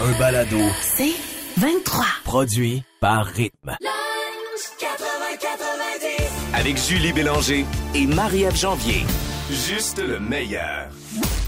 un balado C'est 23. produit par Rythme. Avec Julie Bélanger et Marie-Ève Janvier. Juste le meilleur.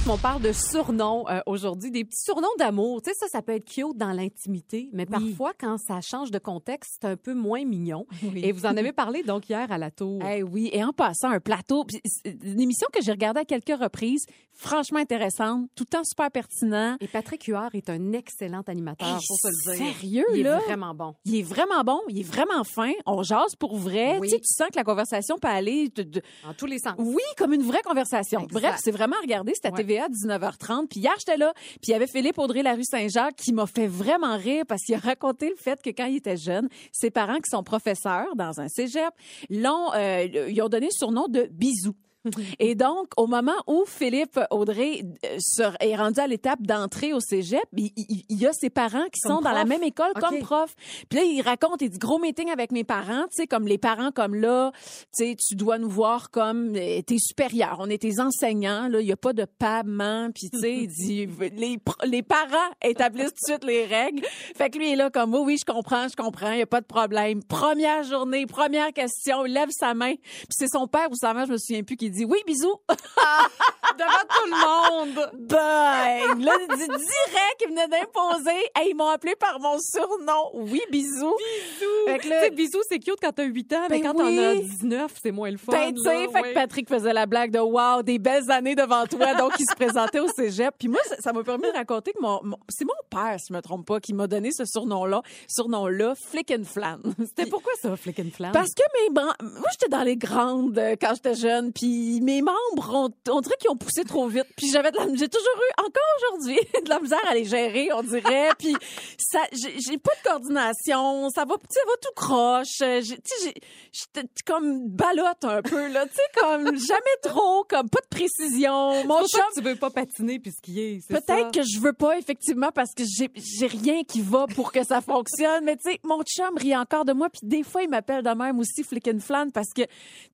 On parle de surnoms euh, aujourd'hui, des petits surnoms d'amour. Tu sais, ça, ça peut être cute dans l'intimité, mais parfois, quand ça change de contexte, c'est un peu moins mignon. Et vous en avez parlé donc hier à la tour. Eh oui, et en passant un plateau, c'est une émission que j'ai regardée à quelques reprises, franchement intéressante, tout le temps super pertinent. Et Patrick Huard est un excellent animateur, Hey, pour se le dire. sérieux, Il là? est vraiment bon. Il est vraiment bon, il est vraiment fin, on jase pour vrai. Oui. Tu sais, tu sens que la conversation peut aller de- de, En tous les sens. Oui, comme une vraie conversation. Exact. Bref, c'est vraiment à regarder. C'était à Ouais. TVA 19h30. Puis hier, j'étais là. Puis il y avait Philippe Audrey, la rue Saint-Jacques, qui m'a fait vraiment rire parce qu'il a raconté le fait que quand il était jeune, ses parents, qui sont professeurs dans un cégep, l'ont, euh, ils ont donné le surnom de Bisou. Et donc, au moment où Philippe Audrey euh, est rendu à l'étape d'entrée au cégep, il, il- il y a ses parents qui Comme sont dans la même école comme prof. Puis là, il raconte, il dit gros meeting avec mes parents, tu sais, comme les parents comme là, tu sais, tu dois nous voir comme euh, tes supérieurs, on est tes enseignants, là, il y a pas de paiement, puis tu sais, il dit les les parents établissent tout de suite les règles. Fait que lui il est là comme oh, oui, je comprends, je comprends, il y a pas de problème. Première journée, première question, il lève sa main, puis c'est son père ou sa mère, je me souviens plus qui dit oui, bisous. Devant tout le monde. Ben, là, il dit direct, il venait d'imposer. Hey, ils m'ont appelé par mon surnom. Oui, bisous. Bisous. Là, bisous, c'est cute quand t'as 8 ans, mais Ben quand oui. t'en as 19, c'est moins le fun. Ben, tu sais, fait que Patrick faisait la blague de wow, des belles années devant toi. Donc, il se présentait au cégep. Puis moi, ça- m'a permis de raconter que mon, mon- c'est mon père, si je me trompe pas, qui m'a donné ce surnom-là, surnom-là, Flick and Flan. C'était pourquoi ça, Flick and Flam? Parce que mes bran- moi j'étais dans les grandes euh, quand j'étais jeune, puis mes membres ont, on dirait qu'ils ont poussé trop vite, puis j'avais de la j'ai toujours eu encore aujourd'hui de la misère à les gérer, on dirait, puis ça j'ai pas de coordination, ça va ça va tout croche, euh, tu sais j'ai- j'étais comme balotte un peu là, tu sais comme jamais trop comme pas de précision. Mon chum tu veux pas patiner puis skier? Peut-être que je veux pas effectivement parce que j'ai j'ai rien qui va pour que ça fonctionne mais tu sais mon chum rit encore de moi puis des fois il m'appelle de même aussi flick and flan parce que tu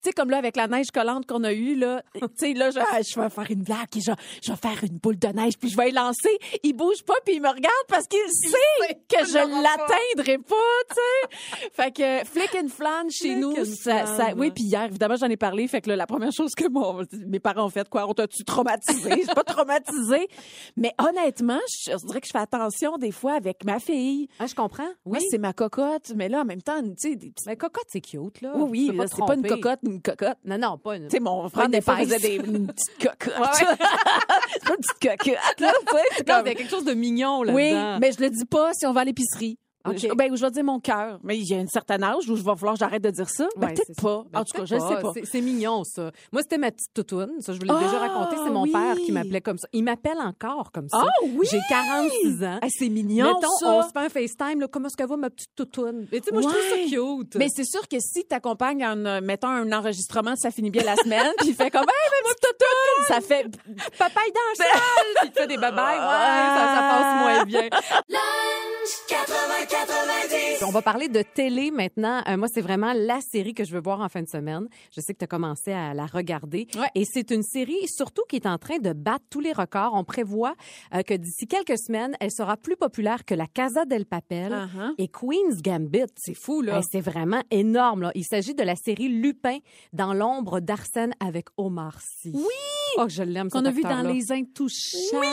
sais comme là avec la neige collante qu'on a là. Tu sais là je, ah, je vais faire une blague et je, je vais faire une boule de neige puis je vais y lancer. Il bouge pas puis il me regarde parce qu'il sait que je l'atteindrai pas tu sais. Fait que flick and flan chez Flick nous ça, ça- oui puis hier évidemment j'en ai parlé. Fait que là, la première chose que mon, mes parents ont fait quoi on t'a-tu traumatisé? Je suis pas traumatisée. Mais honnêtement je, je dirais que je fais attention des fois avec ma fille. Ah, je comprends. oui. c'est ma cocotte mais là en même temps tu sais des petits- Mais cocotte, c'est cute, là. oui oui c'est pas une tromper. cocotte une cocotte. Non, non, pas une. tu sais, mon frère, Une des fois, faisait des, une petite cocotte. c'est pas une petite cocotte, là, tu sais. c'est Non, comme- il y a quelque chose de mignon Oui, là-dedans. mais je le dis pas si on va à l'épicerie. OK. Je, ben, je vais dire mon cœur. Mais il y a un certain âge où je vais falloir que j'arrête de dire ça. Ben, Ouais, peut-être pas. Ben, en tout cas, je ne sais pas. C'est- mignon, ça. Moi, c'était ma petite toutoune. Ça, je vous l'ai Ah, déjà raconté. C'est mon oui. père qui m'appelait comme ça. Il m'appelle encore comme ça. Ah oui! J'ai 46 ans. Ah, c'est mignon, Mettons, ça. on se fait un FaceTime, là, comment est-ce qu'elle va, ma petite toutoune? Mais tu sais, moi, je trouve ça cute. Mais c'est sûr que si t'accompagnes en euh, mettant un enregistrement, ça finit bien la semaine, puis il fait comme hey, ma petite toutoune, ça fait papa est dans le salle, puis il fait des babayes. Ouais, ça, ça passe moins bien. On va parler de télé maintenant. Euh, moi, c'est vraiment la série que je veux voir en fin de semaine. Je sais que tu as commencé à la regarder. Ouais. Et c'est une série surtout qui est en train de battre tous les records. On prévoit euh, que d'ici quelques semaines, elle sera plus populaire que la Casa del Papel Uh-huh. et Queen's Gambit. C'est fou, là. c'est vraiment énorme. Là. Il s'agit de la série Lupin dans l'ombre d'Arsène avec Omar Sy. Oui! Oh, que je l'aime, qu'on a vu dans. Les Intouchables.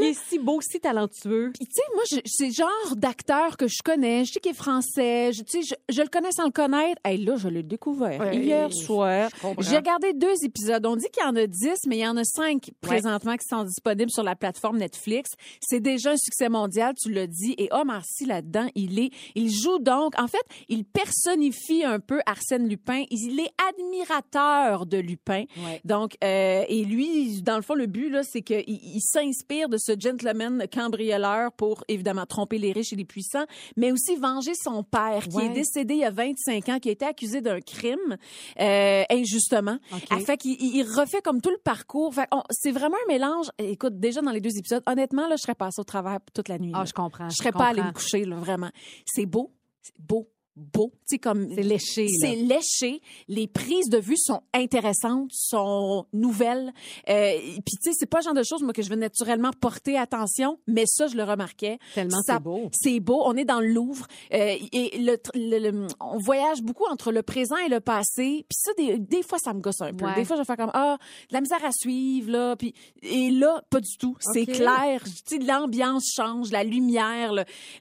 Il est si beau, si talentueux. Puis, tu sais, moi, je- c'est le genre d'acteur que je connais. Je sais qu'il est français. Je, tu sais, je, je le connais sans le connaître. Hey, là, je l'ai découvert Ouais, hier soir. J'ai regardé deux épisodes. On dit qu'il y en a dix, mais il y en a cinq présentement qui sont disponibles sur la plateforme Netflix. C'est déjà un succès mondial, tu l'as dit. Et Omar Sy, là-dedans, il est, il joue donc, en fait, il personnifie un peu Arsène Lupin. Il est admirateur de Lupin. Ouais. Donc, euh, et lui, dans le fond, le but, là, c'est qu'il il s'inspire de ce gentleman cambrioleur pour, évidemment, tromper les riches et les puissants, mais aussi venger son père, qui Ouais. est décédé il y a 25 ans, qui a été accusé d'un crime, euh, injustement. OK. Ah, fait qu'il il- refait comme tout le parcours. Fait c'est vraiment un mélange. Écoute, déjà dans les deux épisodes, honnêtement, là, je serais passée au travers toute la nuit. Ah, là. je comprends. Je serais pas allée me comprends. coucher, là, vraiment. C'est beau. C'est beau. Beau. C'est comme c'est léché. C'est léché. Les prises de vue sont intéressantes, sont nouvelles. Euh, puis tu sais, c'est pas le genre de choses moi que je vais naturellement porter attention, mais ça je le remarquais. Tellement c'est beau. C'est beau. On est dans le Louvre euh, et le, on voyage beaucoup entre le présent et le passé. Puis ça, des, des, fois, ça me gosse un peu. Des fois, je vais faire comme ah, de la misère à suivre là. Puis et là, pas du tout. C'est clair. Tu sais, l'ambiance change, la lumière.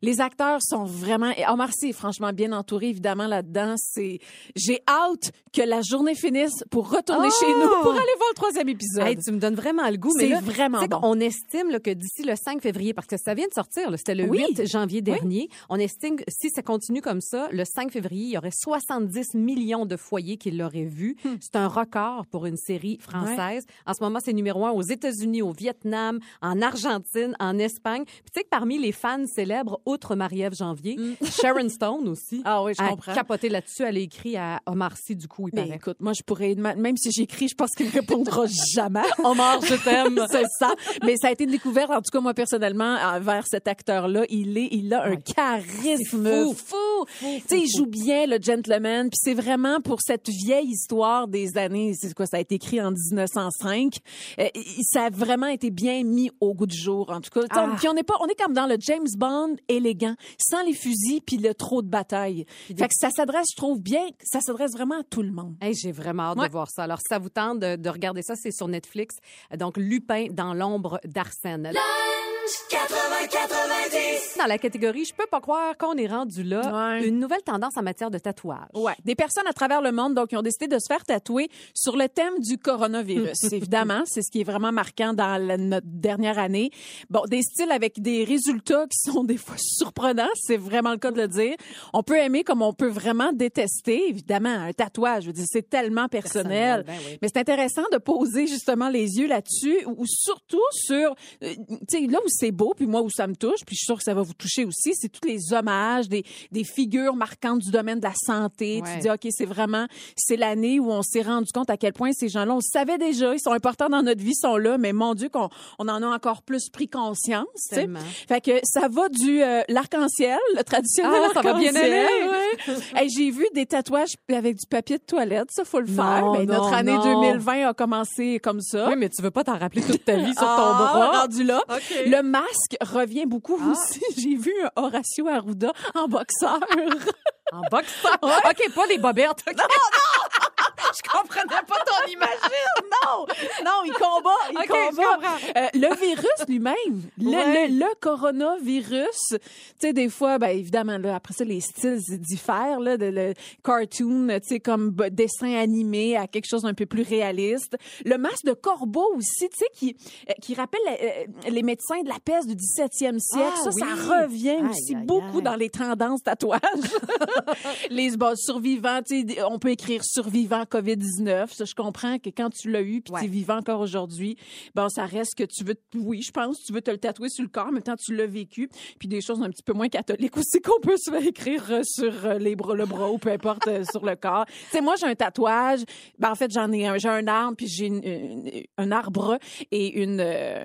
Les acteurs sont vraiment. Omar Sy est franchement bien entouré évidemment là-dedans. C'est j'ai hâte que la journée finisse pour retourner chez nous pour oh! aller voir le troisième épisode. Hey, tu me donnes vraiment le goût. C'est vraiment bon. On estime que d'ici le 5 février, parce que ça vient de sortir, c'était le 8 janvier dernier, on estime que si ça continue comme ça, le 5 février, il y aurait 70 millions de foyers qui l'auraient vu. Hmm. C'est un record pour une série française. En ce moment, c'est numéro un aux États-Unis, au Vietnam, en Argentine, en Espagne. Puis tu sais que parmi les fans célèbres, outre Marie-Ève Janvier, hmm. Sharon Stone aussi. Ah oui, je comprends. capoté là-dessus. Elle a écrit à Omar Sy, du coup, il Mais écoute, moi, je pourrais, même si j'écris, je pense qu'il ne répondra jamais. Omar, je t'aime. c'est ça. Mais ça a été une découverte, en tout cas, moi, personnellement, envers cet acteur-là. Il est, il a un charisme fou. fou. Tu sais, il joue bien le gentleman, puis c'est vraiment pour cette vieille histoire des années, c'est quoi, ça a été écrit en 1905. Euh, ça a vraiment été bien mis au goût du jour, en tout cas. Ah. Puis on est pas, on est comme dans le James Bond élégant, sans les fusils puis le trop de bataille. Fait que ça s'adresse, je trouve bien, ça s'adresse vraiment à tout le monde. Hey, j'ai vraiment hâte de voir ça. Alors, si ça vous tente de, de regarder ça, c'est sur Netflix. Donc, Lupin dans l'ombre d'Arsène. 80-90. Dans la catégorie, je peux pas croire qu'on est rendu là. Une nouvelle tendance en matière de tatouage. Ouais. Des personnes à travers le monde, donc, qui ont décidé de se faire tatouer sur le thème du coronavirus. Évidemment, c'est ce qui est vraiment marquant dans notre dernière année. Bon, des styles avec des résultats qui sont des fois surprenants. C'est vraiment le cas de le dire. On peut aimer comme on peut vraiment détester. Évidemment, un tatouage, je veux dire, c'est tellement personnel. Ben Mais c'est intéressant de poser justement les yeux là-dessus ou surtout sur, euh, tu sais, là où c'est beau, puis moi où ça me touche, puis je suis sûre que ça va vous toucher aussi, c'est tous les hommages, des, des figures marquantes du domaine de la santé. Tu dis, OK, c'est vraiment, c'est l'année où on s'est rendu compte à quel point ces gens-là, on le savait déjà, ils sont importants dans notre vie, ils sont là, mais mon Dieu, qu'on on en a encore plus pris conscience. Fait que ça va du euh, l'arc-en-ciel, le traditionnel ah, arc-en-ciel. Ça va bien aller. J'ai vu des tatouages avec du papier de toilette, ça faut le faire. mais notre année 2020 a commencé comme ça. Oui, mais tu veux pas t'en rappeler toute ta vie sur ton ah, bras. rendu là. Le masque revient beaucoup ah. aussi. J'ai vu un Horacio Arruda en boxeur. en boxeur? OK, pas les bobettes. Non, non! Je comprenais pas ton imagine. Non, non, il combat, il combat. Euh, le virus lui-même, le, le, coronavirus, tu sais, des fois, ben évidemment, là, après ça, les styles diffèrent, là, de le cartoon, tu sais, comme dessin animé à quelque chose d'un peu plus réaliste. Le masque de corbeau aussi, tu sais, qui, euh, qui rappelle euh, les médecins de la peste du 17e siècle. Ah ça, ça revient aussi beaucoup dans les tendances tatouages. les bah, survivants, tu sais, on peut écrire survivant COVID-19. Ça, je comprends que quand tu l'as eu puis tu es vivant encore aujourd'hui, bon, ça reste que tu veux, oui, je pense, tu veux te le tatouer sur le corps, mais tant tu l'as vécu. Puis des choses un petit peu moins catholiques aussi qu'on peut se faire écrire euh, sur euh, les bras, le bras ou peu importe euh, sur le corps. Tu sais, moi, j'ai un tatouage. Ben, en fait, j'en ai un, j'ai un arbre puis j'ai un arbre et une,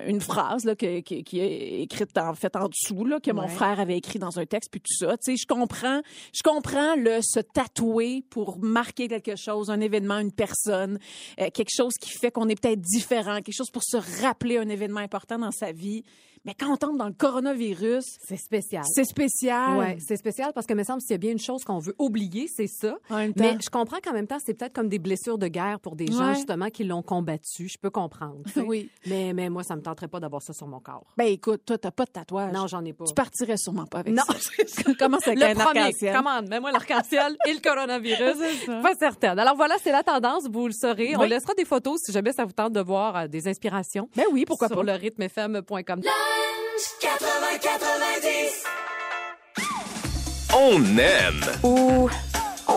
une phrase, là, qui, qui, est écrite en fait en dessous, là, que mon frère avait écrit dans un texte puis tout ça. Tu sais, je comprends, je comprends le se tatouer pour marquer quelque chose, un événement une personne, euh, quelque chose qui fait qu'on est peut-être différent, quelque chose pour se rappeler un événement important dans sa vie. Mais quand on tombe dans le coronavirus, c'est spécial. C'est spécial. Ouais, c'est spécial parce que me semble s'il y a bien une chose qu'on veut oublier, c'est ça. Mais je comprends qu'en même temps, c'est peut-être comme des blessures de guerre pour des gens justement qui l'ont combattu. Je peux comprendre. oui. Mais mais moi, ça me tenterait pas d'avoir ça sur mon corps. Ben écoute, toi, t'as pas de tatouage. Non, j'en ai pas. Tu partirais sûrement pas avec non. ça. Comment c'est un arc-en-ciel? Commande, mets-moi l'arc-en-ciel et le coronavirus. Pas certaine. Alors voilà, c'est la tendance. Vous le saurez. On laissera des photos si jamais ça vous tente de voir euh, des inspirations. Ben oui, pourquoi sur pas. le rythmefm.com. 80-90. On aime. Ou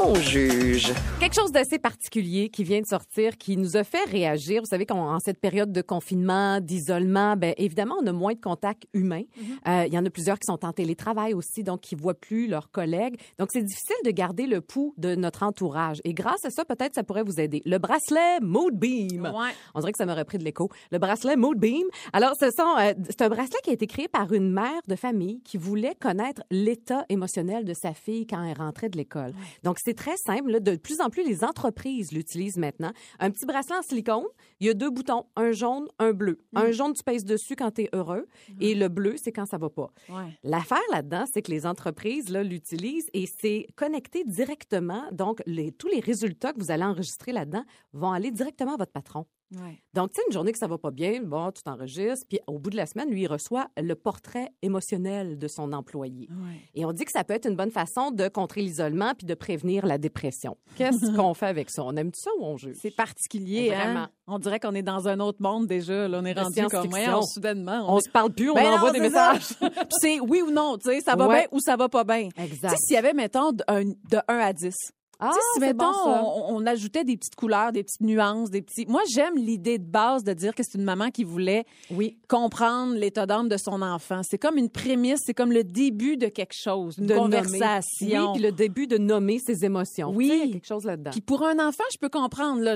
on on juge. Quelque chose d'assez particulier qui vient de sortir, qui nous a fait réagir. Vous savez qu'en cette période de confinement, d'isolement, ben évidemment, on a moins de contacts humains. Euh, Il y en a plusieurs qui sont en télétravail aussi, donc qui voient plus leurs collègues. Donc, c'est difficile de garder le pouls de notre entourage. Et grâce à ça, peut-être, ça pourrait vous aider. Le bracelet Mood Beam. Ouais. On dirait que ça m'aurait pris de l'écho. Le bracelet Mood Beam. Alors, ce sont, euh, c'est un bracelet qui a été créé par une mère de famille qui voulait connaître l'état émotionnel de sa fille quand elle rentrait de l'école. Donc, c'est très simple. là. De plus en plus, les entreprises l'utilisent maintenant. Un petit bracelet en silicone. Il y a deux boutons, un jaune, un bleu. Un jaune, tu pèses dessus quand tu es heureux. Et le bleu, c'est quand ça va pas. Ouais. L'affaire là-dedans, c'est que les entreprises l'utilisent et c'est connecté directement. Donc, les, tous les résultats que vous allez enregistrer là-dedans vont aller directement à votre patron. Ouais. Donc, tu sais, une journée que ça va pas bien, bon, tu t'enregistres, puis au bout de la semaine, lui, il reçoit le portrait émotionnel de son employé. Ouais. Et on dit que ça peut être une bonne façon de contrer l'isolement puis de prévenir la dépression. Qu'est-ce qu'on fait avec ça? On aime ça ou on juge? C'est particulier, Vraiment. hein? On dirait qu'on est dans un autre monde déjà. Là, on est De rendu comme, science-fiction. voyons, soudainement. On se parle plus, on Ben envoie non, des messages. C'est oui ou non, tu sais, ça va Ouais. bien ou ça va pas bien. Exact. s'il y avait, mettons, de 1 à 10. Ah, tu sais, si, mettons, bon, on, on ajoutait des petites couleurs, des petites nuances, des petits... Moi, j'aime l'idée de base de dire que c'est une maman qui voulait Oui. comprendre l'état d'âme de son enfant. C'est comme une prémisse, c'est comme le début de quelque chose, une De nommer. conversation. Oui, puis le début de nommer ses émotions. Oui. Il y a quelque chose là-dedans. Puis pour un enfant, je peux comprendre. Là,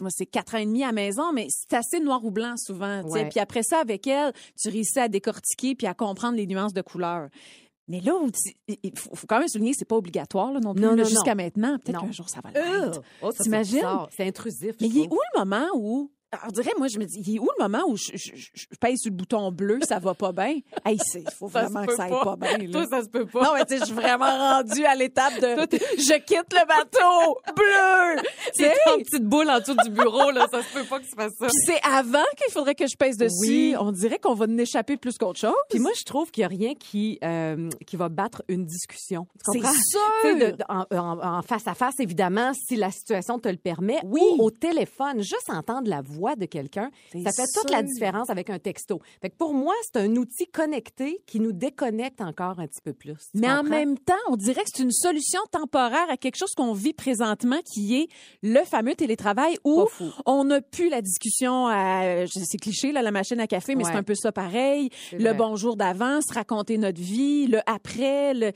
moi, c'est quatre ans et demi à la maison, mais c'est assez noir ou blanc souvent. Ouais. Puis après ça, avec elle, tu réussis à décortiquer puis à comprendre les nuances de couleurs. Mais là, il faut, faut quand même souligner, c'est pas obligatoire là, non plus Non, jusqu'à maintenant. Peut-être qu'un jour ça va Euh, l'être. oh, ça, c'est T'imagines? C'est intrusif. Mais il est où le moment où on dirait, moi, je me dis, il est où le moment où je, je, je- je pèse sur le bouton bleu, ça va pas bien? Hey, il faut Ça vraiment que ça aille pas. pas bien. Toi, ça se peut pas. Non, mais tu sais, je suis vraiment rendue à l'étape de je quitte le bateau bleu. C'est en petite boule en dessous du bureau, là. Ça se peut pas que tu fasses ça. Puis c'est avant qu'il faudrait que je pèse dessus. Oui. On dirait qu'on va en échapper plus qu'autre chose. Puis moi, je trouve qu'il n'y a rien qui, euh, qui va battre une discussion. C'est sûr. Tu sais, de- de- en, en- en face à face, évidemment, si la situation te le permet, Oui. ou au téléphone, juste entendre la voix de quelqu'un, ça fait toute la différence avec un texto. Fait que pour moi, c'est un outil connecté qui nous déconnecte encore un petit peu plus. Mais en même temps, on dirait que c'est une solution temporaire à quelque chose qu'on vit présentement, qui est le fameux télétravail où on n'a plus la discussion à, c'est cliché, là, la machine à café, mais Ouais. c'est un peu ça pareil. Le bonjour d'avance, raconter notre vie, le après, le,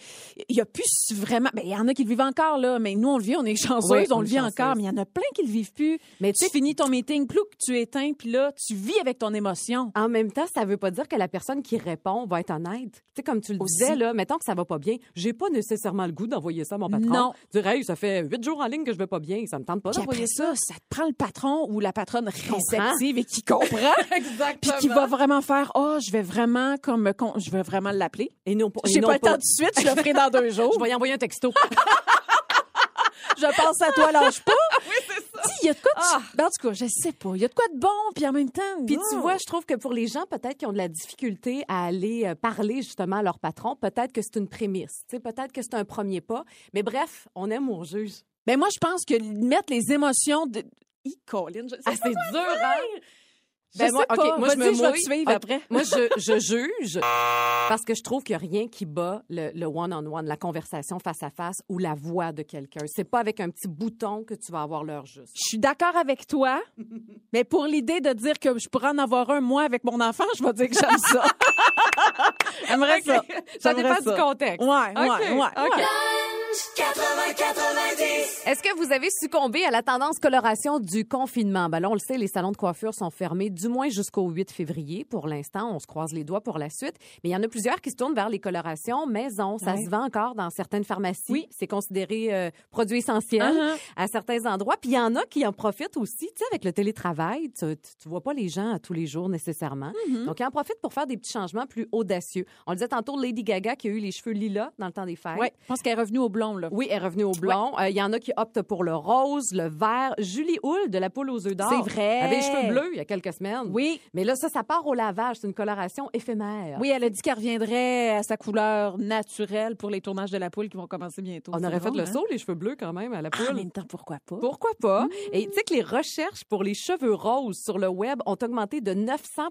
il y a plus vraiment, ben, il y en a qui le vivent encore, là, mais nous, on le vit, on est chanceuses, Oui, on on le vit chanceuse. encore, mais il y en a plein qui le vivent plus. Mais tu finis ton meeting, plus que tu éteins, puis là, tu vis avec ton émotion. En même temps, ça veut pas dire que la personne qui répond va être honnête. Tu sais, comme tu le Aussi. disais, là, mettons que ça va pas bien, j'ai pas nécessairement le goût d'envoyer ça à mon patron. Non. Dire, hey, ça fait huit jours en ligne que je vais pas bien, ça me tente pas d'envoyer ça, ça te prend le patron ou la patronne réceptive et qui comprend. Exactement. Puis qui va vraiment faire, oh, je vais vraiment comme, je vais vraiment l'appeler. Et non, J'ai non pas le temps tout de suite, je le ferai dans deux jours. Je vais y envoyer un texto. Je pense à toi, lâche pas. oui, Il y a de quoi de... Ben, En tout cas, je sais pas. Il y a de quoi de bon, puis en même temps... Puis tu vois, je trouve que pour les gens peut-être qui ont de la difficulté à aller euh, parler justement à leur patron, peut-être que c'est une prémisse. Tu sais, peut-être que c'est un premier pas. Mais bref, on aime on juge. Ben moi, je pense que mettre les émotions de... Colin, je Ah, c'est dur, hein? Je Ben sais moi, pas. OK, moi, je me je vais mouille. te suivre OK, après. Moi, je, je juge parce que je trouve qu'il n'y a rien qui bat le le one-on-one, la conversation face à face ou la voix de quelqu'un. C'est pas avec un petit bouton que tu vas avoir l'heure juste. Je suis d'accord avec toi, mais pour l'idée de dire que je pourrais en avoir un, moi, avec mon enfant, je vais dire que j'aime ça. J'aimerais ça. Ça J'aimerais dépend ça. du contexte. Ouais, ouais, ouais. Est-ce que vous avez succombé à la tendance coloration du confinement? Ben là, on le sait, les salons de coiffure sont fermés du moins jusqu'au 8 février. Pour l'instant, on se croise les doigts pour la suite. Mais il y en a plusieurs qui se tournent vers les colorations maison. Ça Ouais. se vend encore dans certaines pharmacies. Oui. C'est considéré euh, produit essentiel Uh-huh. à certains endroits. Puis il y en a qui en profitent aussi. Tu sais, avec le télétravail, tu, tu, tu vois pas les gens à tous les jours nécessairement. Mm-hmm. Donc, ils en profitent pour faire des petits changements plus audacieux. On le disait tantôt, Lady Gaga qui a eu les cheveux lilas dans le temps des fêtes. Ouais, je pense qu'elle est revenue au blond, là. Oui, elle est revenue au blond. Euh, Il y en a qui optent pour le rose, le vert. Julie Houle de la poule aux œufs d'or. C'est vrai. avait les cheveux bleus il y a quelques semaines. Oui. Mais là, ça, ça part au lavage. C'est une coloration éphémère. Oui, elle a dit qu'elle reviendrait à sa couleur naturelle pour les tournages de la poule qui vont commencer bientôt. On aurait fait le hein? saut, les cheveux bleus quand même, à la Ah, En poule. même temps, pourquoi pas? Pourquoi pas? Et tu sais que les recherches pour les cheveux roses sur le web ont augmenté de 900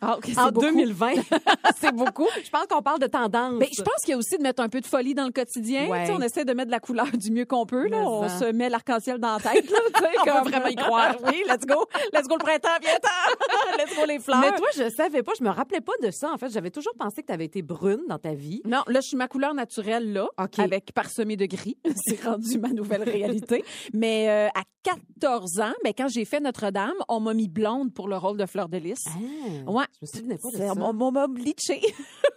Ah, OK, c'est en beaucoup. 2020. c'est beaucoup. Je pense qu'on parle de tendance. Mais je pense qu'il y a aussi de mettre un peu de folie dans le quotidien. Ouais. On essaie de mettre de la couleur du mieux qu'on peut. Là. On se met l'arc-en-ciel dans la tête. Là, On peut comme- vraiment y croire. oui, let's go. Let's go le printemps, viens-t'en. let's go les fleurs. Mais toi, je savais pas, je me rappelais pas de ça. En fait, j'avais toujours pensé que tu avais été brune dans ta vie. Non, là, je suis ma couleur naturelle, là, OK. avec parsemé de gris. C'est rendu ma nouvelle réalité. Mais euh, à 14 ans, ben, quand j'ai fait Notre-Dame, on m'a mis blonde pour le rôle de Fleur de Lys. Ah, Ouais. Je me souvenais pas de ça. On m'a bleaché.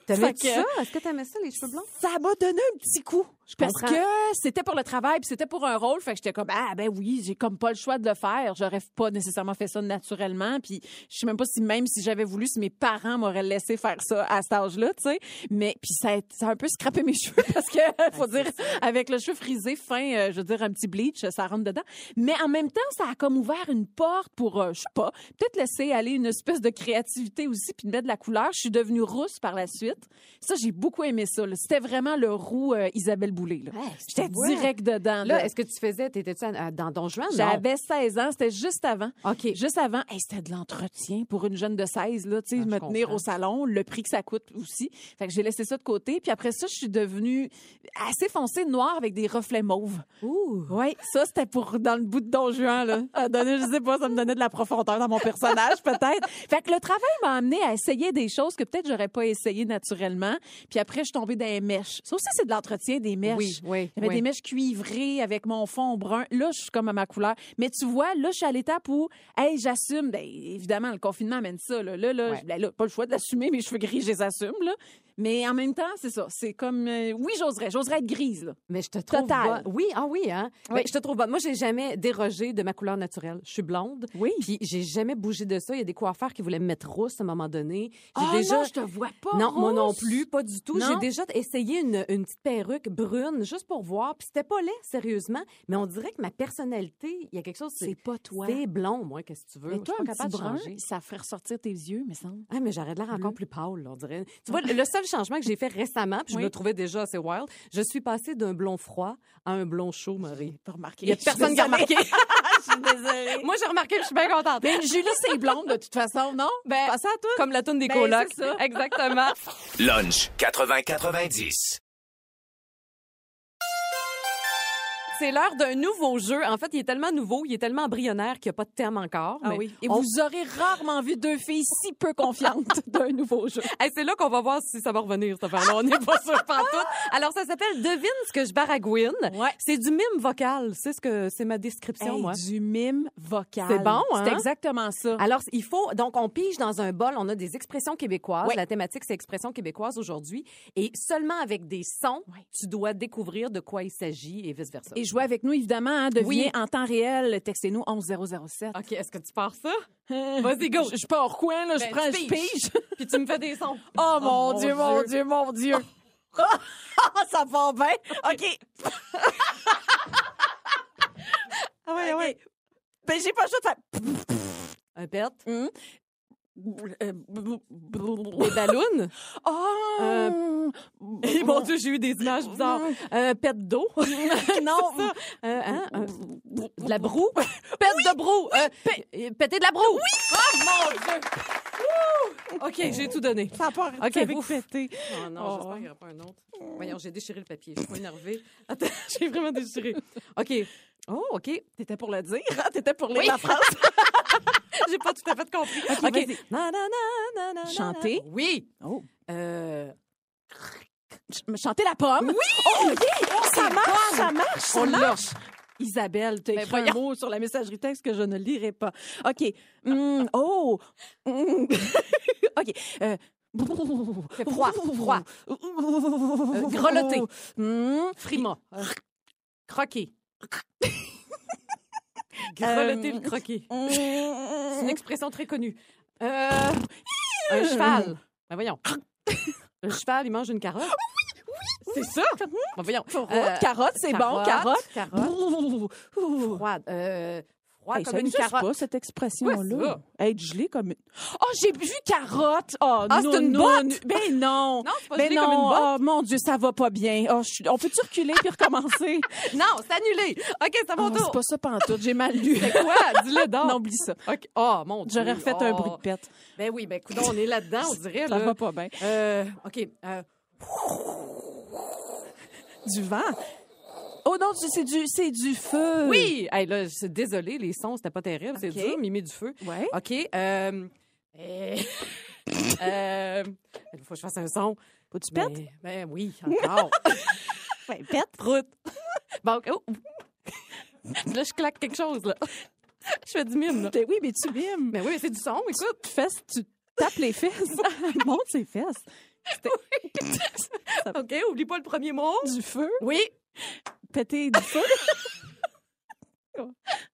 T'aimais fait que- ça? Est-ce que t'aimais ça, les cheveux blancs? Ça m'a donné un petit coup. Parce comprends. que c'était pour le travail, puis c'était pour un rôle. Fait que j'étais comme, ah, ben oui, j'ai comme pas le choix de le faire. J'aurais pas nécessairement fait ça naturellement. Puis je sais même pas si même si j'avais voulu, si mes parents m'auraient laissé faire ça à cet âge-là, tu sais. Mais puis ça, a- ça a un peu scrappé mes cheveux parce que, faut dire, avec le cheveu frisé fin, euh, je veux dire, un petit bleach, ça rentre dedans. Mais en même temps, ça a comme ouvert une porte pour, euh, je sais pas, peut-être laisser aller une espèce de créativité aussi, puis de mettre de la couleur. Je suis devenue rousse par la suite. Ça, j'ai beaucoup aimé ça. C'était vraiment le roux euh, Isabelle Boulay. là. J'étais Ouais. direct dedans. Là, là. est-ce que tu faisais, t'étais-tu à- dans Don Juan? J'avais 16 ans, c'était juste avant. OK. Juste avant, hey, c'était de l'entretien pour une jeune de 16, là, tu sais, Ah, me tenir au salon, le prix que ça coûte aussi. Fait que j'ai laissé ça de côté. Puis après ça, je suis devenue assez foncée noire avec des reflets mauves. Ouh. Oui, ça, c'était pour dans le bout de Don Juan, là. Ça donnait, je sais pas, ça me donnait de la profondeur dans mon personnage, peut-être. Fait que le travail m'a amené à essayer des choses que peut-être j'aurais pas essayé naturellement. Puis après, je suis tombée dans les mèches. Ça aussi, c'est de l'entretien des mèches. Oui, oui. J'avais oui. des mèches cuivrées avec mon fond brun. Là, je suis comme à ma couleur. Mais tu vois, là, je suis à l'étape où, hey, j'assume. Ben, évidemment, le confinement amène ça. Là, là, là, Ouais. ben, là, pas le choix de l'assumer, mes cheveux gris, je les assume. Là. Mais en même temps, c'est ça. C'est comme, euh, oui, j'oserais. J'oserais être grise. Là. Mais je te trouve Total. bonne. Oui, ah oui, hein? Mais je te trouve bonne. Moi, j'ai jamais dérogé de ma couleur naturelle. Je suis blonde. Oui. Puis j'ai jamais bougé de ça. Il y a des coiffeurs qui voulaient me mettre rousse à un moment donné. J'ai Ah non, je te vois pas. Non, moi non rousse. plus, pas du tout. Non? J'ai déjà essayé une, une petite perruque brune juste pour voir. Puis c'était pas laid, sérieusement. Mais on dirait que ma personnalité, il y a quelque chose. C'est pas toi. C'est blond, moi, qu'est-ce que tu veux? Mais toi, je un suis pas petit capable de brun, changer. ça ferait ressortir tes yeux, mais semble. Ah, mais j'aurais de l'air encore Bleu. plus pâle, là, on dirait. Tu vois, le seul changement que j'ai fait récemment, puis je Oui. me trouvais déjà assez wild, je suis passée d'un blond froid à un blond chaud, Marie. Pas remarqué. Il y a personne qui a remarqué. Je suis désolée. Moi, j'ai remarqué, je suis bien contente. Mais Julie, c'est blonde, de toute façon, non? Ben, Pas ça à toi? Comme la toune des Ben, colocs. c'est ça. Exactement. Lunch 80-90. C'est l'heure d'un nouveau jeu. En fait, il est tellement nouveau, il est tellement embryonnaire qu'il n'y a pas de terme encore. Ah mais oui. Et on- vous aurez rarement vu deux filles si peu confiantes d'un nouveau jeu. Hey, c'est là qu'on va voir si ça va revenir, cette affaire-là. On n'est pas sûr pantoute. Alors, ça s'appelle Devine ce que je baragouine. Ouais. C'est du mime vocal. C'est ce que c'est ma description, Hey, moi. Du mime vocal. C'est bon, hein? C'est exactement ça. Alors, il faut. Donc, on pige dans un bol. On a des expressions québécoises. La thématique, c'est expressions québécoises aujourd'hui. Et seulement avec des sons, tu dois découvrir de quoi il s'agit et vice-versa. Et jouez avec nous, évidemment, hein, devinez Oui. en temps réel. Textez-nous 11007. OK, est-ce que tu pars ça? Vas-y, go. Je, je pars au coin, là, je Ben, prends, je pige. Puis tu me fais des sons. Oh, mon, mon Dieu, mon Dieu. Dieu, mon Dieu. ça va bien. OK. Ah ouais, OK. Ben, j'ai pas le choix de faire... Un pet. Hum. Euh, Des ballons? Oh! Euh, Et mon Dieu, j'ai eu des images bizarres. Un pet d'eau? non! Euh, hein, un- de la broue? Pète de broue. Euh, péter de la broue. Oui. Oh mon Dieu. Ouh. OK, j'ai tout donné. Ça a pas OK, avec péter. Oh non, Oh. j'espère qu'il n'y aura pas un autre. Voyons, j'ai déchiré le papier. Je suis pas énervée. Attends, j'ai vraiment déchiré. OK. Oh, OK. T'étais pour le dire, hein? T'étais pour lire Oui. la phrase. J'ai pas tout à fait compris. OK, vas-y. Na, na, na. Chanter? Oui. Oh. Euh, Ch- Chanter la pomme? Oui! Oh, oui! ça marche, ça marche, ça On l'a. marche. Isabelle, t'as Ben, écrit un mot sur la messagerie texte que je ne lirai pas. OK. Hum, oh! Hum. OK. Euh... Froid, froid. Euh, grelotter. Hum. frima. Croquer. Grelotter le croquer. C'est une expression très connue. Euh, un cheval. Ben voyons. Un cheval, il mange une carotte. C'est ça? Ben voyons. Carotte, Euh, carotte, c'est bon, carotte. Carotte. Froide. Euh, froide Hey, comme ça une existe carotte. pas, cette expression-là. Être gelé comme une... Oh, j'ai vu carotte! Oh, Ah, non, c'est une non, botte! non. Ben non! Non, c'est pas Ben gelé non, comme une botte? oh mon Dieu, ça va pas bien. Oh, je suis- On peut-tu reculer puis recommencer? Non, c'est annulé. OK, c'est à mon Oh, tour. c'est pas ça pantoute, j'ai mal lu. C'est quoi? Dis-le donc. Non, oublie ça. OK. Oh, mon Dieu. J'aurais refait un Oh. bruit de pète. Ben oui, ben écoute, on est là-dedans, on dirait. Ça là. va pas bien. Euh, OK. Euh, Du vent? Oh non, c'est du, c'est du feu. Oui! Hey, là, je suis désolée, les sons, c'était pas terrible. C'est OK. dur, met du feu. Ouais. OK. Euh... euh, euh, Il faut que je fasse un son. Faut que tu Ben, pètes? ben oui, encore. Ouais, pète. Prout. Bon, oh. Là, je claque quelque chose, là. Je fais du mime, là. Ben oui, mais tu mimes. Mais oui, mais c'est du son, écoute. Tu fesses, tu tapes les fesses. Monte ses fesses. OK, oublie pas le premier mot. Du feu. Oui, Péter du feu.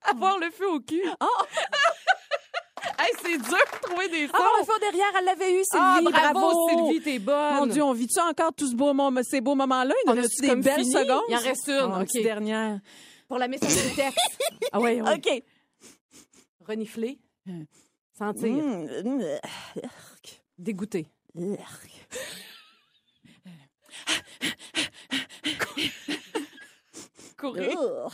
avoir le feu au cul. Oh! hey, c'est dur de trouver des sons. Ah, le feu derrière, elle l'avait eu, Sylvie. Ah, bravo, bravo. Sylvie, t'es bonne. Mon Dieu, on vit-tu encore tous ce beau moment, ces beaux moments-là? Il y en On a a-tu des comme belles fini? secondes? Il en reste une, Oh, OK. petite dernière. Pour la messagerie texte. ah ouais, oui. OK. Renifler. Sentir. Mm, mm, Dégoûter. Courir. Urk.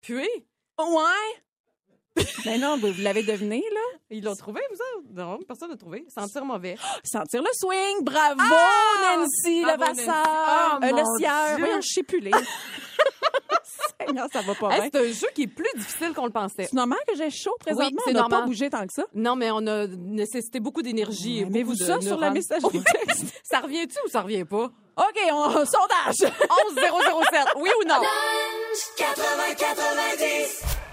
Puer. Ouais. Ben non, vous vous l'avez deviné, là. Ils l'ont trouvé, vous autres? Non, personne n'a trouvé. Sentir mauvais. Sentir le swing. Bravo, Ah! Nancy Bravo, Levasseur. Nancy. Oh, Euh, le sieur. Dieu. Voyons, je sais plus lire. Seigneur, ça va pas Hey, c'est un jeu qui est plus difficile qu'on le pensait. C'est normal que j'ai chaud présentement. c'est on n'a pas bougé tant que ça. Non, mais on a nécessité beaucoup d'énergie. beaucoup de ça sur la messagerie texte? Ça revient-tu ou ça revient pas? OK, on, sondage. 11007, oui ou non?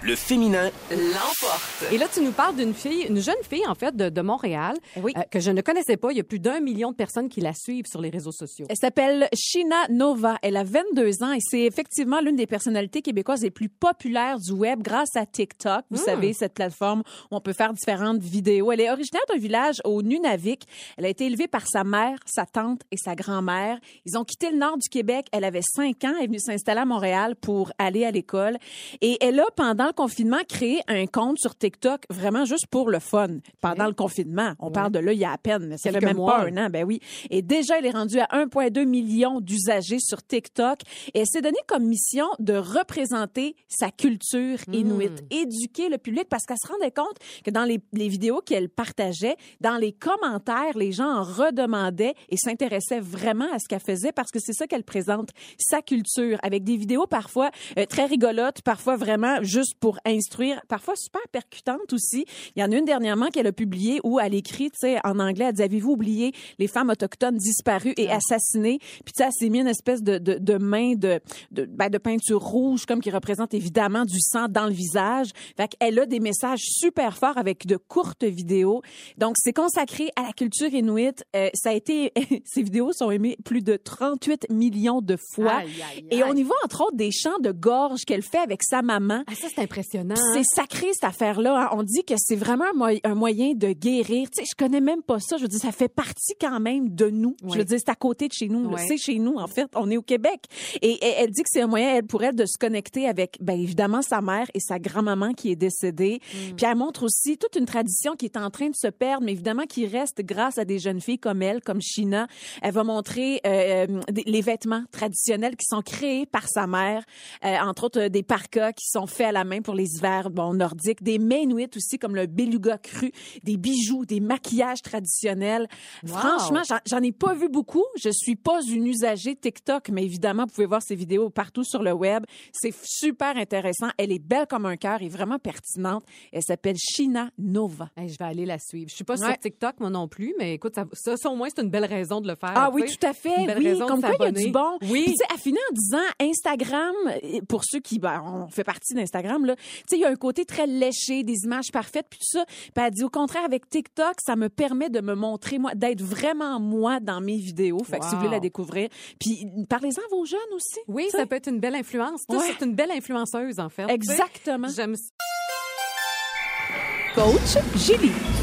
Le féminin l'emporte. Et là, tu nous parles d'une fille, une jeune fille, en fait, de, de Montréal, Oui. euh, que je ne connaissais pas. Il y a plus d'un million de personnes qui la suivent sur les réseaux sociaux. Elle s'appelle Shina Nova. Elle a 22 ans et c'est effectivement l'une des personnalités québécoises les plus populaires du web grâce à TikTok. Vous savez, cette plateforme où on peut faire différentes vidéos. Elle est originaire d'un village au Nunavik. Elle a été élevée par sa mère, sa tante et sa grand-mère. Ils ont quitté le nord du Québec. Elle avait 5 ans. Elle est venue s'installer à Montréal pour aller à l'école. Et elle a, pendant le confinement, créé un compte sur TikTok vraiment juste pour le fun. Pendant le confinement. On parle de là il y a à peine. Fait Quelques même mois. pas un an. Ben oui. Et déjà, elle est rendue à 1,2 million d'usagers sur TikTok. Et elle s'est donnée comme mission de représenter sa culture inuit, éduquer le public parce qu'elle se rendait compte que dans les, les vidéos qu'elle partageait, dans les commentaires, les gens en redemandaient et s'intéressaient vraiment à ce qu'elle faisait parce que c'est ça qu'elle présente, sa culture, avec des vidéos parfois euh, très rigolotes, parfois vraiment juste pour instruire, parfois super percutantes aussi. Il y en a une dernièrement qu'elle a publiée où elle écrit, tu sais, en anglais, elle dit Avez-vous oublié les femmes autochtones disparues et assassinées? Puis, tu sais, elle s'est mis une espèce de, de, de main de, de, ben, de peinture rouge, comme qui représente évidemment du sang dans le visage. Fait qu'elle a des messages super forts avec de courtes vidéos. Donc, c'est consacré à la culture inuit. Euh, ça a été, ces vidéos sont aimées plus de 38 millions de fois. Aïe, aïe, Et on y voit entre autres des chants de gorge qu'elle fait avec sa maman. Ah, ça, c'est impressionnant. hein? C'est sacré cette affaire-là. hein. On dit que c'est vraiment un, moy- un moyen de guérir. Tu sais, je connais même pas ça. Je veux dire, ça fait partie quand même de nous. Je veux dire, c'est à côté de chez nous. Oui. C'est chez nous, en fait. On est au Québec. Et, et elle dit que c'est un moyen, elle, pour elle, de se connecter avec, ben, évidemment, sa mère et sa grand-maman qui est décédée. Mm. Puis elle montre aussi toute une tradition qui est en train de se perdre, mais évidemment qui reste grâce à des jeunes filles comme elle, comme Shina. Elle va montrer euh, des- les vêtements traditionnels qui sont créés par sa mère, euh, entre autres euh, des parkas qui sont faits à la main pour les hivers bon, nordiques, des mainuits aussi comme le beluga cru, des bijoux, des maquillages traditionnels. Wow. Franchement, j'en- ai pas vu beaucoup. Je suis pas une usagée TikTok, mais évidemment, vous pouvez voir ces vidéos partout sur le web. C'est super intéressant. Elle est belle comme un cœur et vraiment pertinente. Elle s'appelle Shina Nova. Hey, je vais aller la suivre. Je suis pas Ouais. sur TikTok, moi non plus, mais écoute, ça, ça, ça, au moins, c'est une belle raison de le faire. Ah oui, sais. tout à fait. Une belle Oui, raison de comme quoi il y a du bon. Oui. Puis tu sais, elle finit en disant Instagram, euh, pour ceux qui, ben, on fait partie d'Instagram, là, tu sais, il y a un côté très léché, des images parfaites, puis tout ça. Puis elle dit, au contraire, avec TikTok, ça me permet de me montrer, moi, d'être vraiment moi dans mes vidéos. Fait que si vous voulez la découvrir. Puis parlez-en à vos jeunes aussi. Oui, ça peut être une belle influence. Toi, Ouais. c'est une belle influenceuse, en fait. Exactement. J'aime Coach Julie.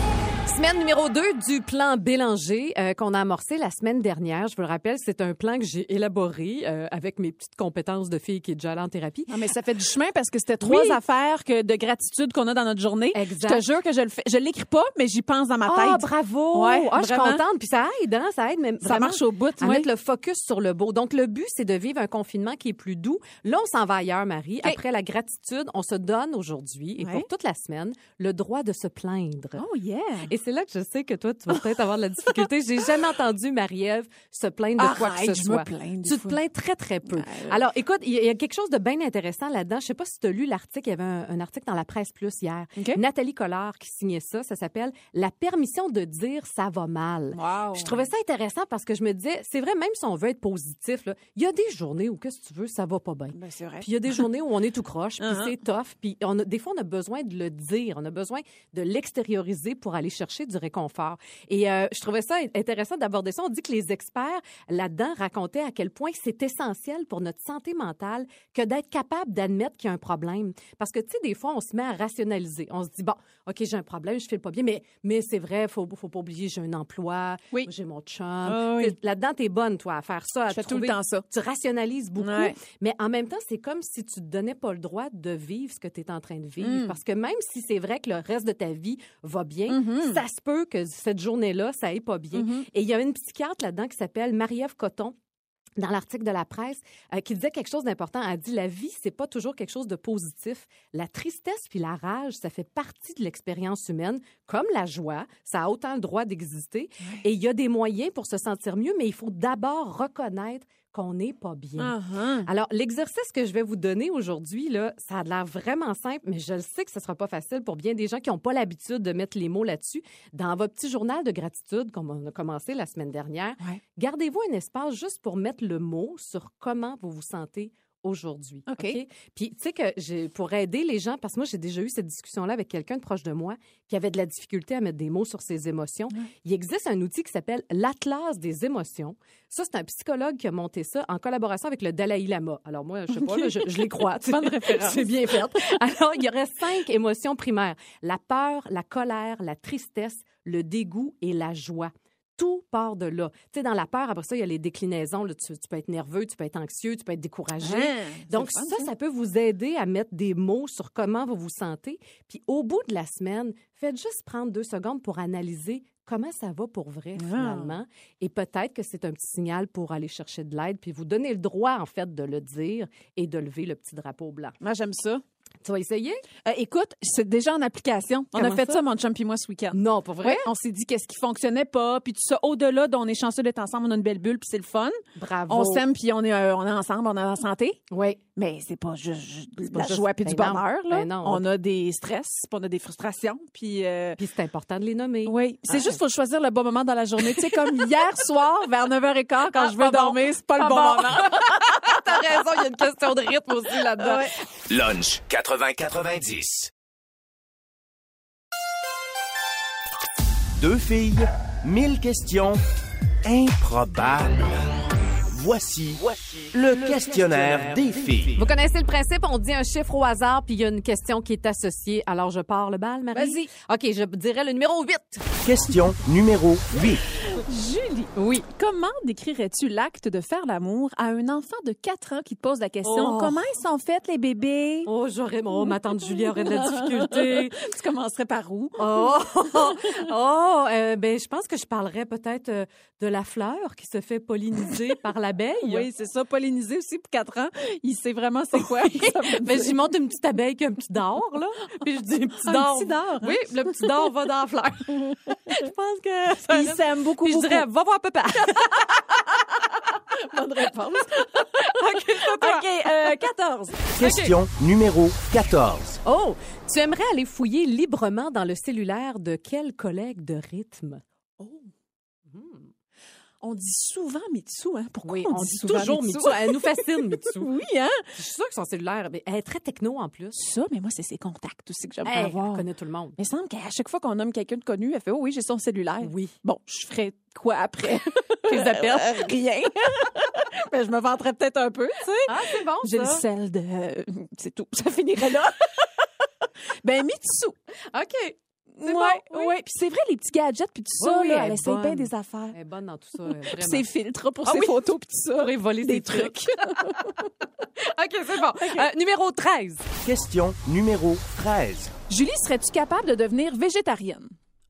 Semaine numéro 2 du plan Bélanger euh, qu'on a amorcé la semaine dernière. Je vous le rappelle, c'est un plan que j'ai élaboré euh, avec mes petites compétences de fille qui est déjà allée en thérapie. Non, mais ça fait du chemin parce que c'était trois Oui. affaires que de gratitude qu'on a dans notre journée. Exact. Je te jure que je le fais. Je l'écris pas, mais j'y pense dans ma Ah, tête. bravo! Ouais, ah, je suis contente. Puis ça aide, hein? Ça aide même. Ça marche au bout, À oui. mettre le focus sur le beau. Donc, le but, c'est de vivre un confinement qui est plus doux. Là, on s'en va ailleurs, Marie. Après la gratitude, on se donne aujourd'hui et Ouais. pour toute la semaine le droit de se plaindre. Oh yeah. Et c'est là que je sais que toi, tu vas peut-être avoir de la difficulté. J'ai jamais entendu Marie-Ève se plaindre de quoi que ce Arrête, je me soit. plains des tu te fois. plains très, très peu. Ouais. Alors, écoute, il y, a- quelque chose de bien intéressant là-dedans. Je sais pas si tu as lu l'article. Il y avait un, un article dans la presse plus hier. Nathalie Collard qui signait ça. Ça s'appelle La permission de dire ça va mal. Wow. Je trouvais ça intéressant parce que je me disais, c'est vrai, même si on veut être positif, il y a des journées où, qu'est-ce que tu veux, ça va pas bien. Ben, c'est vrai. Puis il y a des journées où on est tout croche, puis Uh-huh. c'est tough, puis on a, des fois on a besoin de le dire, on a besoin de l'extérioriser pour aller chercher du réconfort. Et euh, je trouvais ça intéressant d'aborder ça. On dit que les experts là-dedans racontaient à quel point c'est essentiel pour notre santé mentale que d'être capable d'admettre qu'il y a un problème. Parce que tu sais, des fois on se met à rationaliser. On se dit bon, ok j'ai un problème, je file pas bien, mais mais c'est vrai, faut faut pas oublier j'ai un emploi, Oui. j'ai mon chum. Ah oui. Là-dedans t'es bonne toi à faire ça, à Je fais tout le temps ça. tu rationalises beaucoup, Ouais. mais en même temps, c'est comme si tu te donnais pas le droit de vivre ce que tu es en train de vivre. Mm. Parce que même si c'est vrai que le reste de ta vie va bien, Mhm. ça se peut que cette journée-là, ça aille pas bien. Mhm. Et il y a une psychiatre là-dedans qui s'appelle Marie-Ève Coton dans l'article de la presse, euh, qui disait quelque chose d'important. Elle dit la vie, c'est pas toujours quelque chose de positif. La tristesse puis la rage, ça fait partie de l'expérience humaine, comme la joie. Ça a autant le droit d'exister. Et il y a des moyens pour se sentir mieux, mais il faut d'abord reconnaître qu'on n'est pas bien. Uh-huh. Alors, l'exercice que je vais vous donner aujourd'hui, là, ça a l'air vraiment simple, mais je le sais que ce sera pas facile pour bien des gens qui n'ont pas l'habitude de mettre les mots là-dessus. Dans votre petit journal de gratitude, comme on a commencé la semaine dernière, Ouais. gardez-vous un espace juste pour mettre le mot sur comment vous vous sentez aujourd'hui. OK. Puis, tu sais que j'ai, pour aider les gens, parce que moi, j'ai déjà eu cette discussion-là avec quelqu'un de proche de moi qui avait de la difficulté à mettre des mots sur ses émotions. Il existe un outil qui s'appelle l'Atlas des émotions. Ça, c'est un psychologue qui a monté ça en collaboration avec le Dalai Lama. Alors, moi, je sais pas, là, je, je les crois. C'est bien fait. Alors, il y aurait cinq émotions primaires. La peur, la colère, la tristesse, le dégoût et la joie. Tout part de là. Tu sais, dans la peur, après ça, il y a les déclinaisons. là. Tu, tu peux être nerveux, tu peux être anxieux, tu peux être découragé. Hein, Donc, ça, ça peut vous aider à mettre des mots sur comment vous vous sentez. Puis, au bout de la semaine, faites juste prendre deux secondes pour analyser comment ça va pour vrai, Ah. finalement. Et peut-être que c'est un petit signal pour aller chercher de l'aide, puis vous donner le droit, en fait, de le dire et de lever le petit drapeau blanc. Moi, j'aime ça. Tu vas essayer? Euh, écoute, c'est déjà en application. On a fait ça? ça, mon chum et moi, ce week-end. Non, pas vrai? Ouais, on s'est dit qu'est-ce qui fonctionnait pas, puis tout ça. Au-delà d'on est chanceux d'être ensemble, on a une belle bulle, puis c'est le fun. Bravo. On s'aime, puis on est, euh, on est ensemble, on est en santé. Oui. Mais c'est pas juste, la juste- joie puis du ben non, bonheur. Là. ben non. On a des stress, puis on a des frustrations, puis euh, Puis c'est important de les nommer. oui. C'est Ah. juste faut choisir le bon moment dans la journée. Tu sais, comme hier soir vers 9h15 quand Ah, je veux pas bon. dormir, c'est pas, Pas le bon, bon. moment. T'as raison, il y a une question de rythme aussi là-dedans. Ouais. Lunch 80-90. Deux filles, mille questions improbables. Voici, le, questionnaire des filles. Vous connaissez le principe, on dit un chiffre au hasard, puis il y a une question qui est associée. Alors, je pars le bal, Marie? Vas-y. OK, je dirais le numéro 8. Question numéro 8. Julie, Oui. comment décrirais-tu l'acte de faire l'amour à un enfant de 4 ans qui te pose la question Oh. comment ils sont faits les bébés? Oh, j'aurais... Oh, ma tante Julie aurait de la difficulté. Tu commencerais par où? Oh, oh euh, ben, je pense que je parlerais peut-être euh, de la fleur qui se fait polliniser par Oui, c'est ça, pollinisé aussi pour 4 ans. Il sait vraiment c'est quoi. Mais j'y monte une petite abeille qui a un petit dard, là. Puis je dis, petit Un petit dard, hein? Oui, le petit dard va dans la fleur. je pense que... ça il s'aime beaucoup, Puis je dirais, va voir papa. Bonne réponse. OK. OK, euh, 14. Question numéro 14. Oh, tu aimerais aller fouiller librement dans le cellulaire de quel collègue de rythme? On dit souvent Mitsu, hein? Pourquoi Oui, on, on, dit, toujours Mitsu? Elle nous fascine, Mitsu. Oui, hein? Je suis sûre que son cellulaire, mais elle est très techno en plus. Ça, mais moi, c'est ses contacts aussi que j'aimerais Hey, avoir. elle connaît tout le monde. Mais il semble qu'à chaque fois qu'on nomme quelqu'un de connu, elle fait Oh oui, j'ai son cellulaire. Oui. Bon, je ferais quoi après? Les appels? Euh, rien. Mais je me vanterais peut-être un peu, tu sais. Ah, c'est bon, J'ai le sel de. C'est tout. Ça finirait là. ben, Mitsu. OK. Ouais, bon, oui. ouais. Puis c'est vrai, les petits gadgets, puis tout Oui, ça, oui, là, elle elle bien des affaires. Elle est bonne dans tout ça, Puis ses filtres pour Ah ses oui. photos, puis tout ça. Pourrait voler des trucs. OK, c'est bon. Euh, numéro 13. Question numéro 13. Julie, serais-tu capable de devenir végétarienne?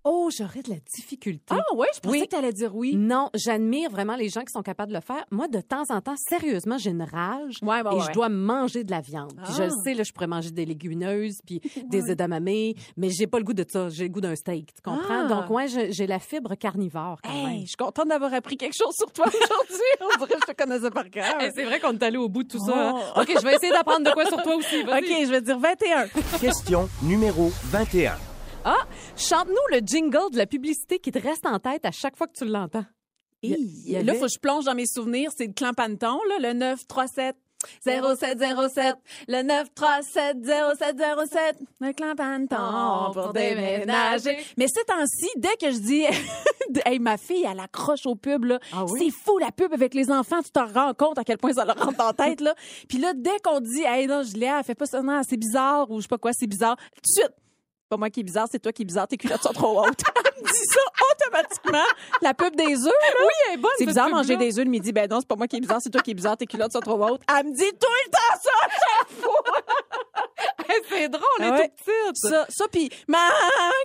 Oh, j'aurais de la difficulté. Ah ouais, je pensais Oui. que tu allais dire oui. Non, j'admire vraiment les gens qui sont capables de le faire. Moi, de temps en temps, sérieusement, j'ai une rage Ouais, ouais, et ouais. je dois manger de la viande. Puis je Ah. le sais, là, je pourrais manger des légumineuses puis des edamame, mais j'ai pas le goût de ça. J'ai le goût d'un steak, tu comprends? Ah. Donc, ouais, j'ai la fibre carnivore quand même. Hey, je suis contente d'avoir appris quelque chose sur toi aujourd'hui. On dirait que je te connaissais par cœur. Hey, c'est vrai qu'on est allé au bout de tout Oh. ça. hein. OK, je vais essayer d'apprendre de quoi sur toi aussi. OK, je vais dire 21. Question numéro 21. Ah, chante-nous le jingle de la publicité qui te reste en tête à chaque fois que tu l'entends. Il il Là, avait- faut que je plonge dans mes souvenirs. C'est le clan Panton, là, le 937. 0707, le 937 0707, le clan Panton pour déménager. Mais ces temps-ci, dès que je dis, hey, ma fille, elle accroche au pub, là. Ah oui? C'est fou, la pub avec les enfants. Tu t'en rends compte à quel point ça leur rentre en tête, là. Puis là, dès qu'on dit, hey, non, Julia, elle fait pas ça, non, c'est bizarre, ou je sais pas quoi, c'est bizarre. Tout de suite. Pas moi qui est bizarre, c'est toi qui est bizarre, tes culottes sont trop hautes. elle me dit ça automatiquement. La pub des œufs. Oui, elle est bonne. C'est bizarre manger des œufs le midi. Ben non, c'est pas moi qui est bizarre, c'est toi qui est bizarre, tes culottes sont trop hautes. Elle me dit tout le temps ça chaque fois. Hey, c'est drôle, elle est Ah ouais? toute petite. Ça, ça puis maman,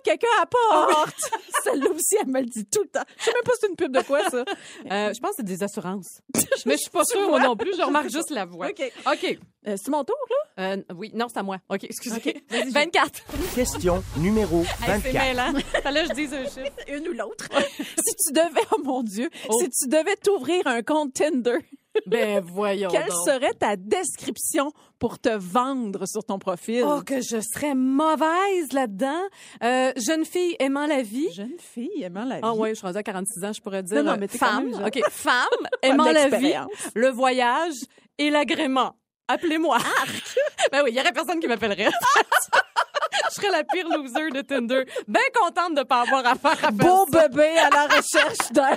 quelqu'un apporte. Celle-là aussi, elle me le dit tout le temps. Je sais même pas si c'est une pub de quoi, ça. Euh, je pense que c'est des assurances. Mais je suis pas sûre, moi non plus. Je remarque juste la voix. OK. OK. Euh, c'est mon tour, là? Euh, oui, non, c'est à moi. OK, excusez. OK, vas-y, 24. Question numéro Hey, c'est 24. mêlant. Fallait que je dise un chiffre. Une ou l'autre. si tu devais, oh mon Dieu, Oh. si tu devais t'ouvrir un compte Tinder, Ben, voyons quelle donc. serait ta description pour te vendre sur ton profil? Oh, que je serais mauvaise là-dedans. Euh, jeune fille aimant la vie. Jeune fille aimant la vie. Ah ouais, je suis rendue à 46 ans, je pourrais dire. Non, non, euh, mais femme. même. OK, femme aimant la vie, le voyage et l'agrément. Appelez-moi. ben oui, il y aurait personne qui m'appellerait. je serais la pire loser de Tinder. Bien contente de pas avoir affaire à Beau faire ça. bébé à la recherche d'un.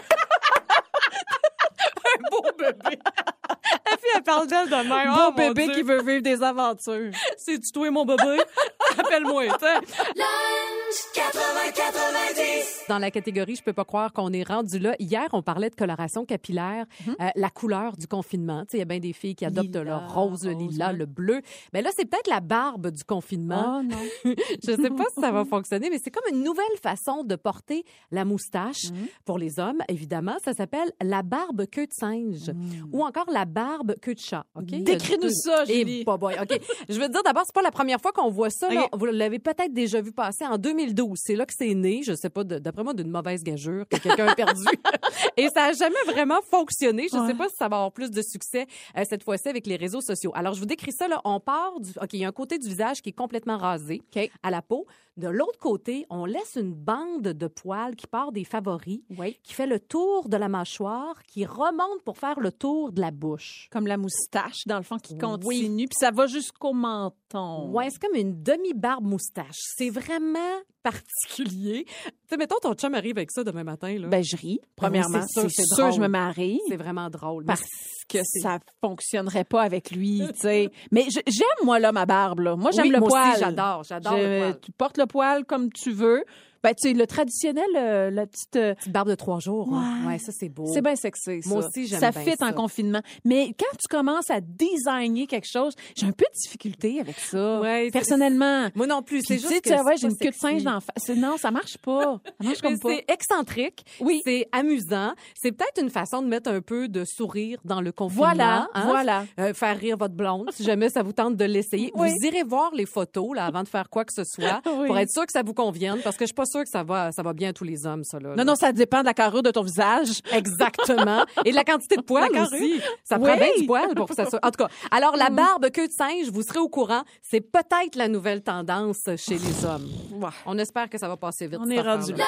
Un beau bébé. la fille, elle parle d'elle de même. Beau Oh, bébé qui veut vivre des aventures. C'est-tu toi, mon bébé? Appelle-moi, tu sais. Dans la catégorie, je peux pas croire qu'on est rendu là. Hier, on parlait de coloration capillaire, euh, la couleur du confinement. Tu sais, il y a bien des filles qui adoptent Lilas, le rose, le lilas, ouais. le bleu. Mais là, c'est peut-être la barbe du confinement. Oh non. Je sais pas si ça va fonctionner, mais c'est comme une nouvelle façon de porter la moustache Mhm. pour les hommes. Évidemment, ça s'appelle la barbe queue de singe ou encore la barbe queue de chat. Décris-nous ça, Eh, Julie. boy, boy, ok. Je veux te dire d'abord, c'est pas la première fois qu'on voit ça. là. Ok. Vous l'avez peut-être déjà vu passer en 2012. C'est là que c'est né. Je sais pas, d'après moi, d'une mauvaise gageure que quelqu'un a perdu. Et ça a jamais vraiment fonctionné. Je sais Ouais. pas si ça va avoir plus de succès euh, cette fois-ci avec les réseaux sociaux. Alors, je vous décris ça. Là. On part du. Ok, il y a un côté du visage qui est complètement rasé à la peau. De l'autre côté, on laisse une bande de poils qui part des favoris, Oui. qui fait le tour de la mâchoire, qui remonte pour faire le tour de la bouche. Comme la moustache, dans le fond, qui Oui. continue. Puis ça va jusqu'au menton. Ouais, c'est comme une demi-barbe moustache. C'est vraiment particulier. Tu sais, mettons, ton chum arrive avec ça demain matin, là. Ben, je ris. Premièrement, c'est sûr, c'est c'est sûr, je me marie. c'est vraiment drôle. Parce que ça fonctionnerait pas avec lui, tu sais. Mais j'aime, moi, là, ma barbe, là. Moi, j'aime Oui, le moi poil. aussi, j'adore, j'adore le poil. Tu portes le poil comme tu veux. Ben, tu sais, le traditionnel, euh, la petite... euh, Petite barbe de trois jours. hein. Ouais. Ça, c'est beau. C'est bien sexy, ça. Moi aussi, j'aime Ça bien fit ça. en confinement. Mais quand tu commences à designer quelque chose, j'ai un peu de difficulté avec ça. Ouais, personnellement. Moi non plus. C'est juste que tu sais, ouais, j'ai une queue de singe dans la face. Non, ça marche pas. Ça marche comme pas. c'est excentrique. Oui. C'est amusant. C'est peut-être une façon de mettre un peu de sourire dans le confinement. Voilà, hein? voilà. Euh, faire rire votre blonde, si jamais ça vous tente de l'essayer. Oui. Vous irez voir les photos là, avant de faire quoi que ce soit Oui. pour être sûr que ça vous convienne, parce que je suis pas sûre que ça va, ça va bien à tous les hommes, ça. Là, Non, non, ça dépend de la carrure de ton visage. Exactement. Et de la quantité de poils aussi. Ça Oui. prend bien du poil pour que ça soit. En tout cas, alors la barbe queue de singe, vous serez au courant. C'est peut-être la nouvelle tendance chez les hommes. On espère que ça va passer vite. On est rendu affaire-là.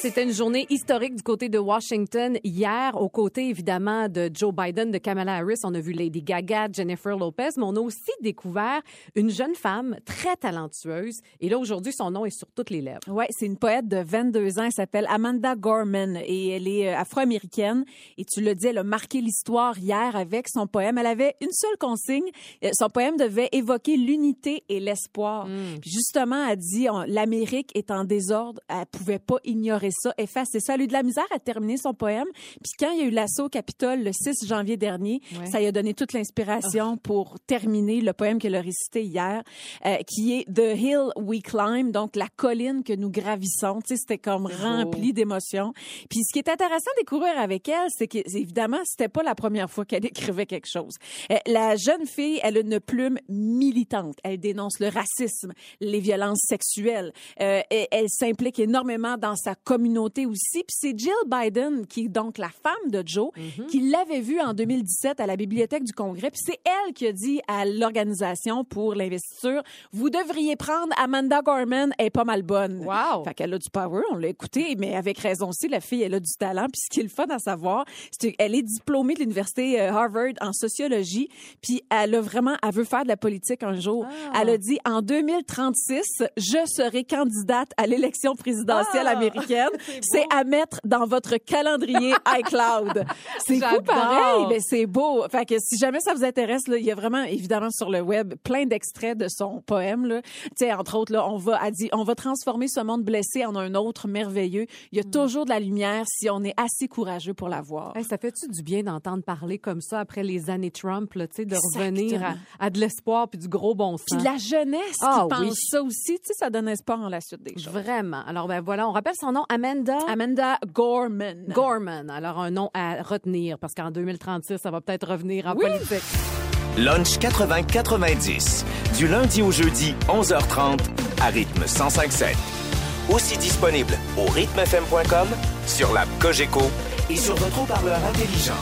C'était une journée historique du côté de Washington. Hier, aux côtés évidemment de Joe Biden, de Kamala Harris, on a vu Lady Gaga, Jennifer Lopez, mais on a aussi découvert une jeune femme très talentueuse. Et là, aujourd'hui, son nom est sur toutes les lèvres. Ouais, c'est une poète de 22 ans. Elle s'appelle Amanda Gorman et elle est euh, afro-américaine. Et tu le dis, elle a marqué l'histoire hier avec son poème. Elle avait une seule consigne. Euh, Son poème devait évoquer l'unité et l'espoir. Puis justement, elle dit l'Amérique est en désordre. Elle pouvait pas ignorer ça, effacer ça. Elle a eu de la misère à terminer son poème. Puis quand il y a eu l'assaut au Capitole le 6 janvier dernier, ça lui a donné toute l'inspiration pour terminer le poème qu'elle a récité hier, euh, qui est The Hill We Climb, donc la colline que nous gravissons. Tu sais, c'était comme rempli d'émotions. Puis ce qui est intéressant de découvrir avec elle, c'est que évidemment, c'était pas la première fois qu'elle écrivait quelque chose. Euh, la jeune fille, elle a une plume militante. Elle dénonce le racisme, les violences sexuelles. Euh, elle s'implique énormément dans sa communauté aussi. Puis c'est Jill Biden, qui est donc la femme de Joe, mhm. qui l'avait vue en 2017 à la bibliothèque du Congrès. Puis c'est elle qui a dit à l'organisation pour l'investiture, vous devriez prendre Amanda Gorman, elle est pas mal bonne. Wow. Fait qu'elle a du power, on l'a écouté, mais avec raison aussi, la fille, elle a du talent. Puis ce qui est le fun à savoir, c'est qu'elle est diplômée de l'université euh, Harvard en sociologie. Puis elle a vraiment, elle veut faire de la politique un jour. Ah. Elle a dit en 2036, je serai candidate à l'élection présidentielle ah. américaine. C'est à mettre dans votre calendrier iCloud. C'est fou pareil, mais c'est beau. Fait que si jamais ça vous intéresse, là, il y a vraiment évidemment sur le web plein d'extraits de son poème. Là. Tu sais, entre autres, là, on va, a dit, on va transformer ce monde blessé en un autre merveilleux. Il y a mm. toujours de la lumière si on est assez courageux pour la voir. ça fait-tu du bien d'entendre parler comme ça après les années Trump, là, de revenir à, de l'espoir puis du gros bon sens? Puis de la jeunesse ah, qui pense ça aussi, tu sais, ça donne espoir en la suite des choses. Vraiment. Alors, ben voilà, on rappelle son nom, Amanda. Amanda Gorman. Gorman. Alors, un nom à retenir parce qu'en 2036, ça va peut-être revenir en politique. Lunch 80-90. Du lundi au jeudi, 11h30, à rythme 105.7. Aussi disponible au rythmefm.com, sur l'app Cogeco et sur votre haut-parleur intelligent.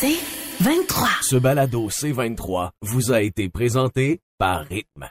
C23. Ce balado C23 vous a été présenté par Rythme.